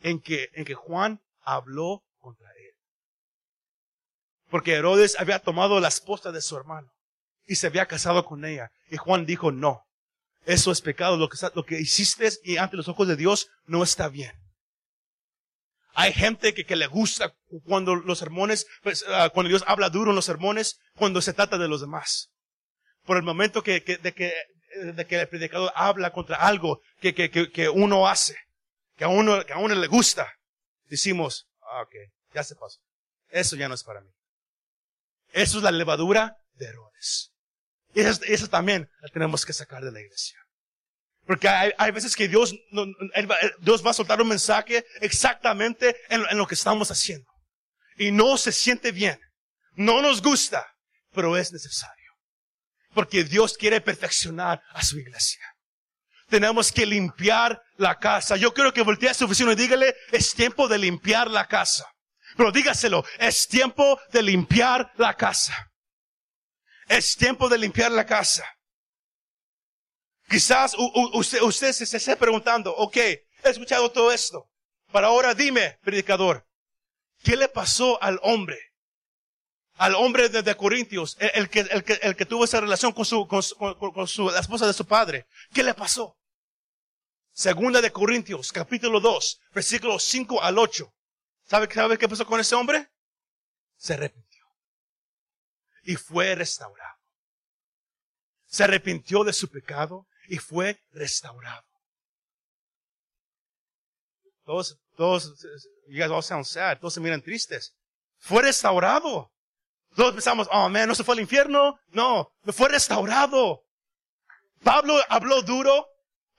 en que, en que Juan habló contra él. Porque Herodes había tomado la esposa de su hermano y se había casado con ella. Y Juan dijo, no, eso es pecado, lo que, lo que hiciste y ante los ojos de Dios no está bien. Hay gente que, que le gusta cuando los sermones, pues, uh, cuando Dios habla duro en los sermones, cuando se trata de los demás. Por el momento que, que, de que de que el predicador habla contra algo que, que, que, que uno hace, que a uno, que a uno le gusta, decimos, ah, ok, ya se pasó. Eso ya no es para mí. Eso es la levadura de errores. Y eso, eso también la tenemos que sacar de la iglesia. Porque hay, veces que Dios, Dios va a soltar un mensaje exactamente en, en lo que estamos haciendo. Y no se siente bien. No nos gusta, pero es necesario. Porque Dios quiere perfeccionar a su iglesia. Tenemos que limpiar la casa. Yo quiero que voltee a su oficina y dígale, es tiempo de limpiar la casa. Pero dígaselo, es tiempo de limpiar la casa. Es tiempo de limpiar la casa. Quizás usted, usted se esté preguntando, ok, he escuchado todo esto. Pero ahora dime, predicador, ¿qué le pasó al hombre? al hombre de, Corintios, el, que, el, que, el que tuvo esa relación con su, con, su- con su, la esposa de su padre. ¿Qué le pasó? Segunda de Corintios, capítulo 2, versículos 5 al 8. ¿Sabe, ¿Sabe qué pasó con ese hombre? Se arrepintió. Y fue restaurado. Se arrepintió de su pecado y fue restaurado. Todos, todos, you guys all sound sad. Todos se miran tristes. Fue restaurado. Todos pensamos, oh man, no se fue al infierno. No, fue restaurado. Pablo habló duro.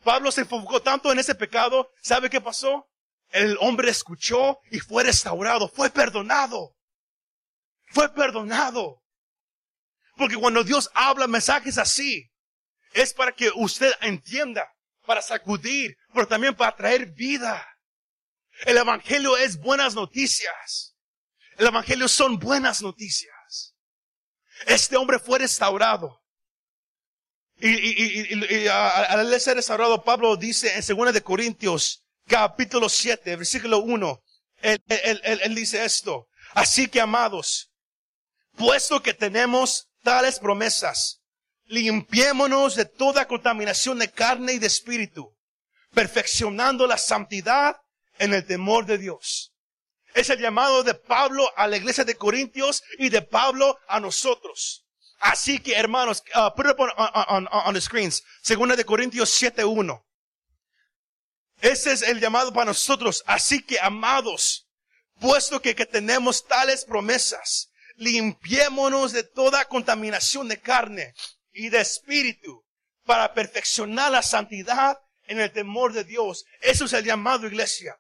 Pablo se enfocó tanto en ese pecado. ¿Sabe qué pasó? El hombre escuchó y fue restaurado. Fue perdonado. Fue perdonado. Porque cuando Dios habla mensajes así, es para que usted entienda, para sacudir, pero también para traer vida. El Evangelio es buenas noticias. El Evangelio son buenas noticias. Este hombre fue restaurado. Y, al ser restaurado, Pablo dice en 2 de Corintios, capítulo 7, versículo 1, él, él- él- él dice esto. Así que, amados, puesto que tenemos tales promesas, limpiémonos de toda contaminación de carne y de espíritu, perfeccionando la santidad en el temor de Dios. Es el llamado de Pablo a la iglesia de Corintios y de Pablo a nosotros. Así que, hermanos, uh, put it up on, the screens. Segunda de Corintios 7.1. Ese es el llamado para nosotros. Así que, amados, puesto que tenemos tales promesas, limpiémonos de toda contaminación de carne y de espíritu para perfeccionar la santidad en el temor de Dios. Eso es el llamado, iglesia.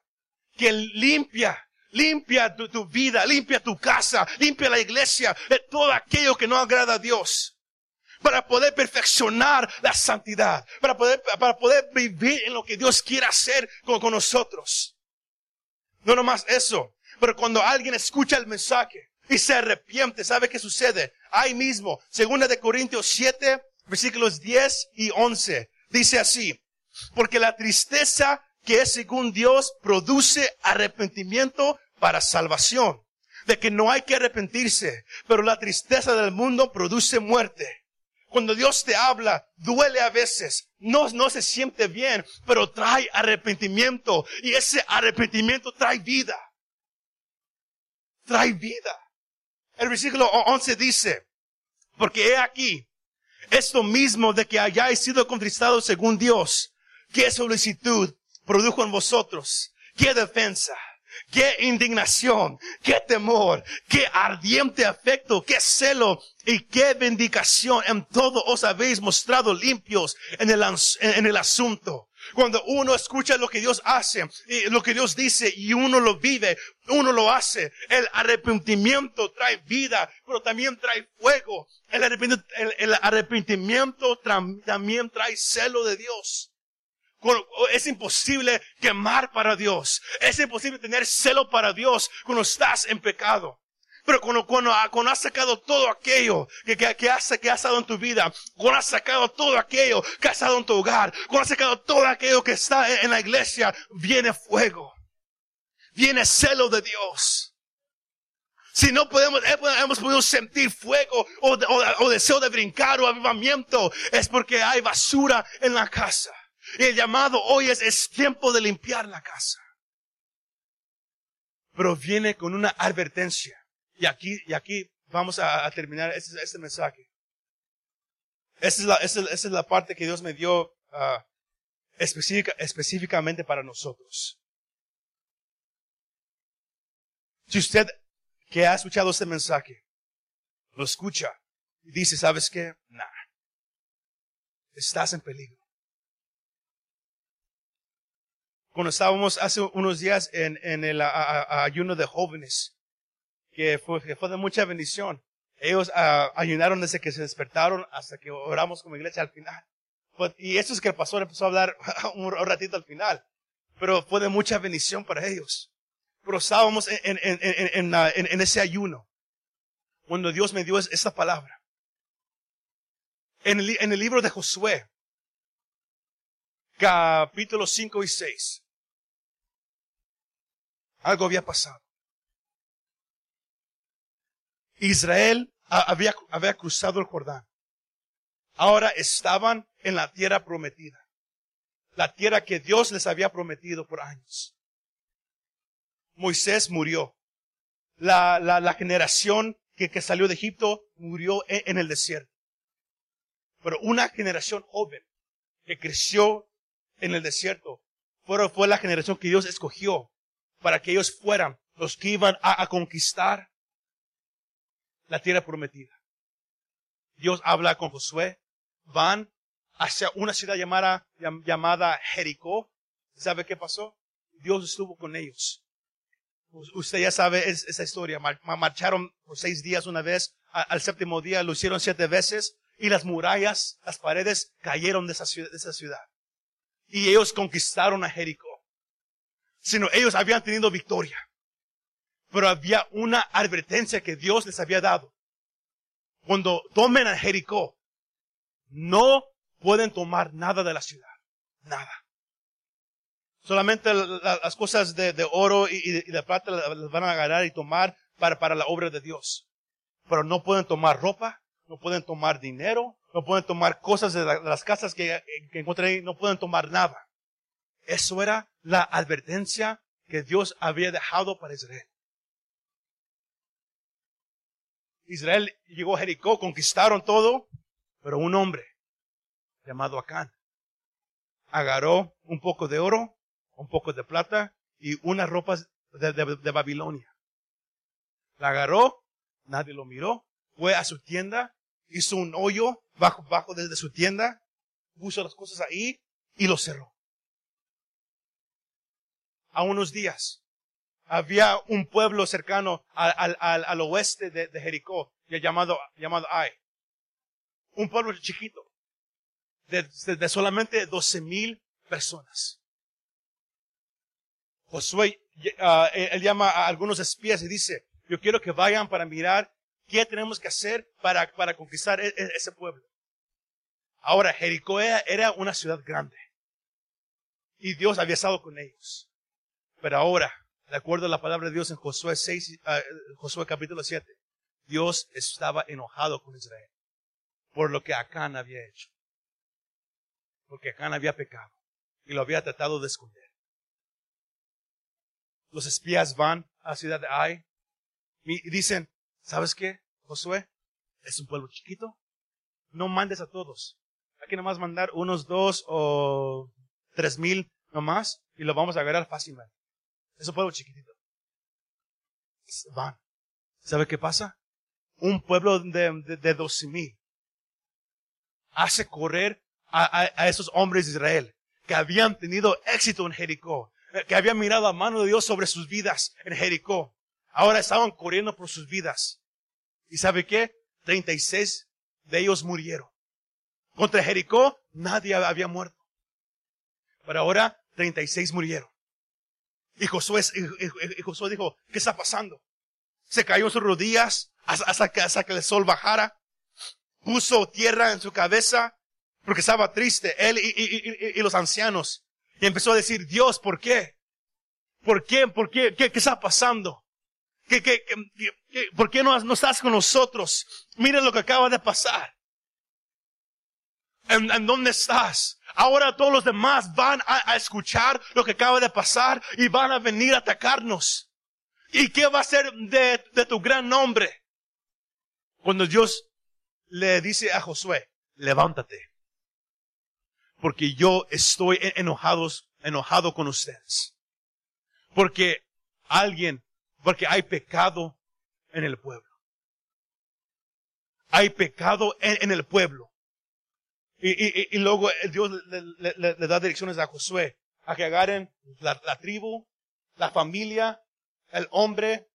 Que limpia, limpia tu, vida, limpia tu casa, limpia la iglesia de todo aquello que no agrada a Dios. Para poder perfeccionar la santidad, para poder, para poder vivir en lo que Dios quiere hacer con, con nosotros. No nomás eso, pero cuando alguien escucha el mensaje y se arrepiente, ¿sabe qué sucede? Ahí mismo, segunda de Corintios 7, versículos 10 y 11, dice así, porque la tristeza que es según Dios produce arrepentimiento para salvación, de que no hay que arrepentirse, pero la tristeza del mundo produce muerte. Cuando Dios te habla, duele a veces, no, no se siente bien, pero trae arrepentimiento y ese arrepentimiento trae vida. Trae vida. El versículo 11 dice, porque he aquí, esto mismo de que hayáis sido contristados según Dios, qué solicitud produjo en vosotros, qué defensa, qué indignación, qué temor, qué ardiente afecto, qué celo y qué vindicación en todo os habéis mostrado limpios en el, en el asunto. Cuando uno escucha lo que Dios hace y lo que Dios dice y uno lo vive, uno lo hace. El arrepentimiento trae vida, pero también trae fuego. El arrepentimiento, el- arrepentimiento también trae celo de Dios. Cuando- Es imposible quemar para Dios. Es imposible tener celo para Dios cuando estás en pecado. Pero cuando, cuando, cuando has sacado todo aquello que, que, que has, que has dado en tu vida, cuando has sacado todo aquello que has dado en tu hogar, cuando has sacado todo aquello que está en, la iglesia, viene fuego. Viene celo de Dios. Si no podemos, hemos podido sentir fuego o, o- o deseo de brincar o avivamiento, es porque hay basura en la casa. Y el llamado hoy es, es tiempo de limpiar la casa. Pero viene con una advertencia. Y aquí, y aquí vamos a, terminar este, este mensaje. Esa es, la, esa, es- la parte que Dios me dio ah, específica- específicamente para nosotros. Si usted que ha escuchado este mensaje lo escucha y dice, ¿sabes qué? Nah. Estás en peligro. Cuando estábamos hace unos días en, el ayuno de jóvenes, que fue, que fue de mucha bendición. Ellos ah, ayunaron desde que se despertaron hasta que oramos como iglesia al final. Y eso es que el pastor empezó a hablar un ratito al final. Pero fue de mucha bendición para ellos. Pero estábamos en, en, en, en, ese ayuno. Cuando Dios me dio es- esta palabra. En el, en el libro de Josué, capítulos 5 y 6. Algo había pasado. Israel había, había cruzado el Jordán. Ahora estaban en la tierra prometida. La tierra que Dios les había prometido por años. Moisés murió. La, la, la generación que, que, salió de Egipto murió en, en el desierto. Pero una generación joven que creció en el desierto fue, la generación que Dios escogió para que ellos fueran los que iban a conquistar la tierra prometida. Dios habla con Josué, van hacia una ciudad llamada, llamada Jericó. ¿Sabe qué pasó? Dios estuvo con ellos. Usted ya sabe esa historia. Marcharon por seis días una vez, al séptimo día lo hicieron siete veces y las murallas, las paredes cayeron de esa ciudad. De esa ciudad. Y ellos conquistaron a Jericó. Sino ellos habían tenido victoria. Pero había una advertencia que Dios les había dado. Cuando tomen a Jericó, no pueden tomar nada de la ciudad. Nada. Solamente las cosas de, oro y, de plata las van a agarrar y tomar para, para la obra de Dios. Pero no pueden tomar ropa, no pueden tomar dinero, no pueden tomar cosas de, las casas que, que encontré ahí, no pueden tomar nada. Eso era la advertencia que Dios había dejado para Israel. Israel llegó a Jericó, conquistaron todo, pero un hombre llamado Acán agarró un poco de oro, un poco de plata y unas ropas de, Babilonia. La agarró, nadie lo miró, fue a su tienda, hizo un hoyo bajo, bajo desde su tienda, puso las cosas ahí y lo cerró. A unos días, había un pueblo cercano al, al, al oeste de, de, Jericó, llamado, llamado Ai. Un pueblo chiquito, de, de, solamente 12 mil personas. Josué, uh, él llama a algunos espías y dice, yo quiero que vayan para mirar qué tenemos que hacer para, para conquistar e, e, ese pueblo. Ahora, Jericó era una ciudad grande. Y Dios había estado con ellos. Pero ahora, de acuerdo a la palabra de Dios en Josué 6, uh, Josué capítulo 7, Dios estaba enojado con Israel por lo que Acán había hecho. Porque Acán había pecado y lo había tratado de esconder. Los espías van a la ciudad de Ai y dicen, ¿sabes qué, Josué? Es un pueblo chiquito. No mandes a todos. Hay que nomás mandar unos dos o tres mil nomás y lo vamos a agarrar fácilmente. Es un pueblo chiquitito. Van. ¿Sabe qué pasa? Un pueblo de, de, doce mil hace correr a, a, esos hombres de Israel que habían tenido éxito en Jericó, que habían mirado a mano de Dios sobre sus vidas en Jericó. Ahora estaban corriendo por sus vidas. ¿Y sabe qué? 36 de ellos murieron. Contra Jericó nadie había muerto. Pero ahora 36 murieron. Y Josué, dijo, ¿qué está pasando? Se cayó en sus rodillas hasta, que, hasta que el sol bajara. Puso tierra en su cabeza porque estaba triste, él y, los ancianos. Y empezó a decir, Dios, ¿por qué? ¿Por qué? ¿Por qué? ¿Qué, está pasando? ¿Qué, qué, qué, por qué no, estás con nosotros? Miren lo que acaba de pasar. ¿En, en dónde estás? Ahora todos los demás van a, escuchar lo que acaba de pasar y van a venir a atacarnos. ¿Y qué va a ser de, tu gran nombre? Cuando Dios le dice a Josué, levántate, porque yo estoy enojados, enojado con ustedes. Porque alguien, porque hay pecado en el pueblo. Hay pecado en el pueblo. Y, luego Dios le, da direcciones a Josué a que agarren la, tribu, la familia, el hombre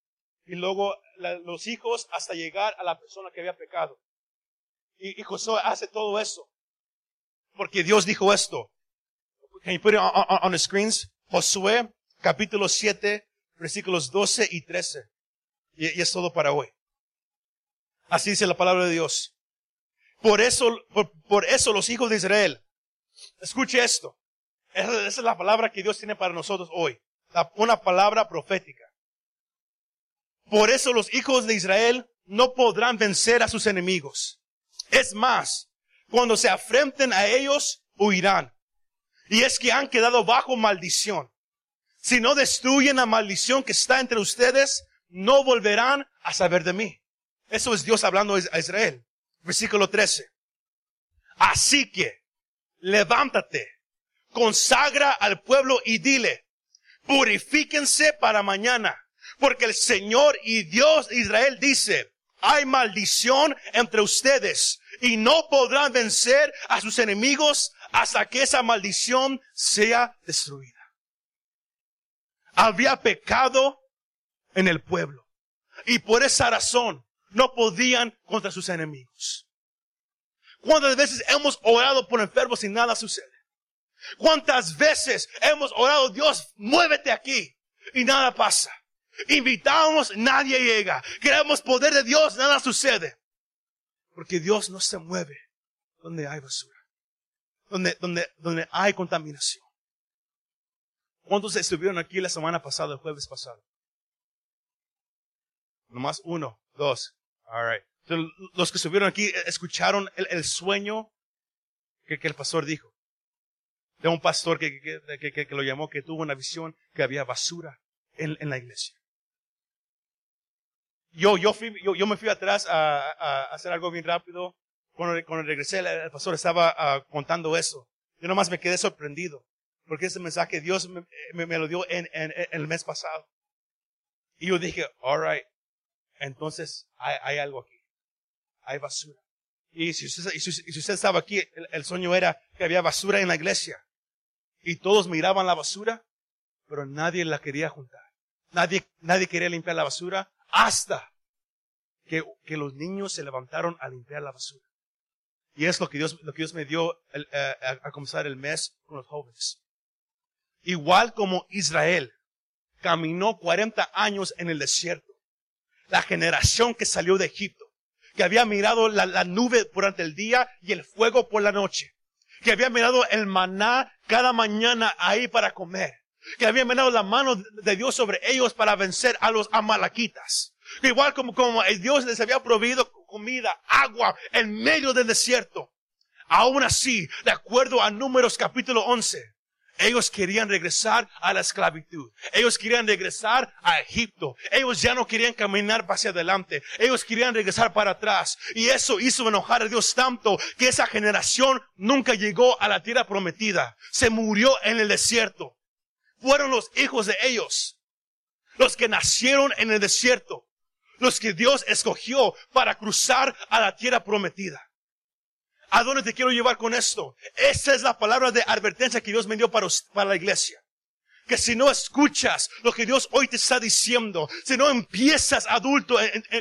y luego los hijos hasta llegar a la persona que había pecado. Y, Josué hace todo eso. Porque Dios dijo esto. Can you put it on, the screens? Josué capítulo 7 versículos 12 y 13. y es todo para hoy. Así dice la palabra de Dios. Por eso, por, eso los hijos de Israel, escuche esto. Esa, es la palabra que Dios tiene para nosotros hoy. una palabra profética. Por eso los hijos de Israel no podrán vencer a sus enemigos. Es más, cuando se afrenten a ellos, huirán. Y es que han quedado bajo maldición. Si no destruyen la maldición que está entre ustedes, no volverán a saber de mí. Eso es Dios hablando a Israel. Versículo 13. Así que, levántate, consagra al pueblo y dile, purifíquense para mañana, porque el Señor y Dios Israel dice, hay maldición entre ustedes y no podrán vencer a sus enemigos hasta que esa maldición sea destruida. Había pecado en el pueblo y por esa razón no podían contra sus enemigos. ¿Cuántas veces hemos orado por enfermos y nada sucede? ¿Cuántas veces hemos orado, Dios, muévete aquí y nada pasa? Invitamos, nadie llega. Queremos poder de Dios, nada sucede. Porque Dios no se mueve donde hay basura, donde, donde, donde hay contaminación. ¿Cuántos estuvieron aquí la semana pasada, el jueves pasado? Nomás uno, dos. All right. los que estuvieron aquí escucharon el, sueño que, el pastor dijo. De un pastor que, que, que, lo llamó, que tuvo una visión que había basura en, en la iglesia yo, yo, fui, yo, yo, me fui atrás a, a, hacer algo bien rápido. Cuando, cuando regresé, el, pastor estaba uh, contando eso. Yo nomás me quedé sorprendido. Porque ese mensaje Dios me, me, lo dio en, en, el mes pasado. Y yo dije, alright, entonces hay, algo aquí. Hay basura. Y si usted, si, usted estaba aquí, el, el sueño era que había basura en la iglesia. Y todos miraban la basura, pero nadie la quería juntar. Nadie, nadie quería limpiar la basura hasta que, que, los niños se levantaron a limpiar la basura. Y es lo que Dios, lo que Dios me dio eh, a, comenzar el mes con los jóvenes. Igual como Israel caminó 40 años en el desierto, la generación que salió de Egipto, que había mirado la, la nube durante el día y el fuego por la noche, que había mirado el maná cada mañana ahí para comer, que habían venido la mano de Dios sobre ellos para vencer a los amalaquitas. Igual como, como Dios les había proveído comida, agua en medio del desierto. Aún así, de acuerdo a Números capítulo 11, ellos querían regresar a la esclavitud. Ellos querían regresar a Egipto. Ellos ya no querían caminar hacia adelante. Ellos querían regresar para atrás. Y eso hizo enojar a Dios tanto que esa generación nunca llegó a la tierra prometida. Se murió en el desierto fueron los hijos de ellos, los que nacieron en el desierto, los que Dios escogió para cruzar a la tierra prometida. ¿A dónde te quiero llevar con esto? Esa es la palabra de advertencia que Dios me dio para, la iglesia. Que si no escuchas lo que Dios hoy te está diciendo, si no empiezas adulto,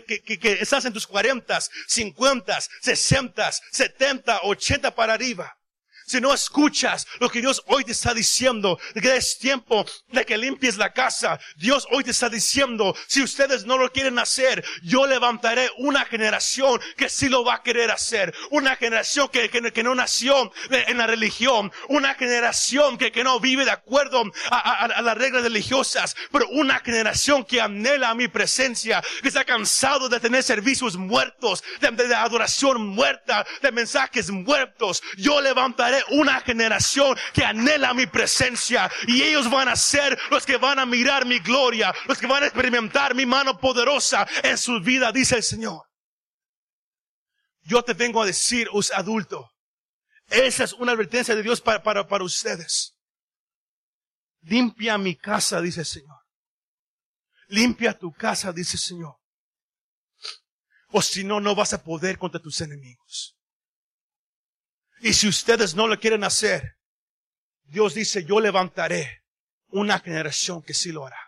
que, que, que estás en tus cuarentas, cincuentas, sesentas, setenta, ochenta para arriba, si no escuchas lo que Dios hoy te está diciendo, que es tiempo de que limpies la casa, Dios hoy te está diciendo, si ustedes no lo quieren hacer, yo levantaré una generación que sí lo va a querer hacer, una generación que, que, no nació en la religión, una generación que, que no vive de acuerdo a, las reglas religiosas, pero una generación que anhela mi presencia, que está cansado de tener servicios muertos, de adoración muerta, de mensajes muertos. Yo levantaré una generación que anhela mi presencia y ellos van a ser los que van a mirar mi gloria, los que van a experimentar mi mano poderosa en su vida, dice el Señor. Yo te vengo a decir, us adulto, esa es una advertencia de Dios para, para, para ustedes. Limpia mi casa, dice el Señor. Limpia tu casa, dice el Señor. O si no, no vas a poder contra tus enemigos. Y si ustedes no lo quieren hacer, Dios dice, yo levantaré una generación que sí lo hará.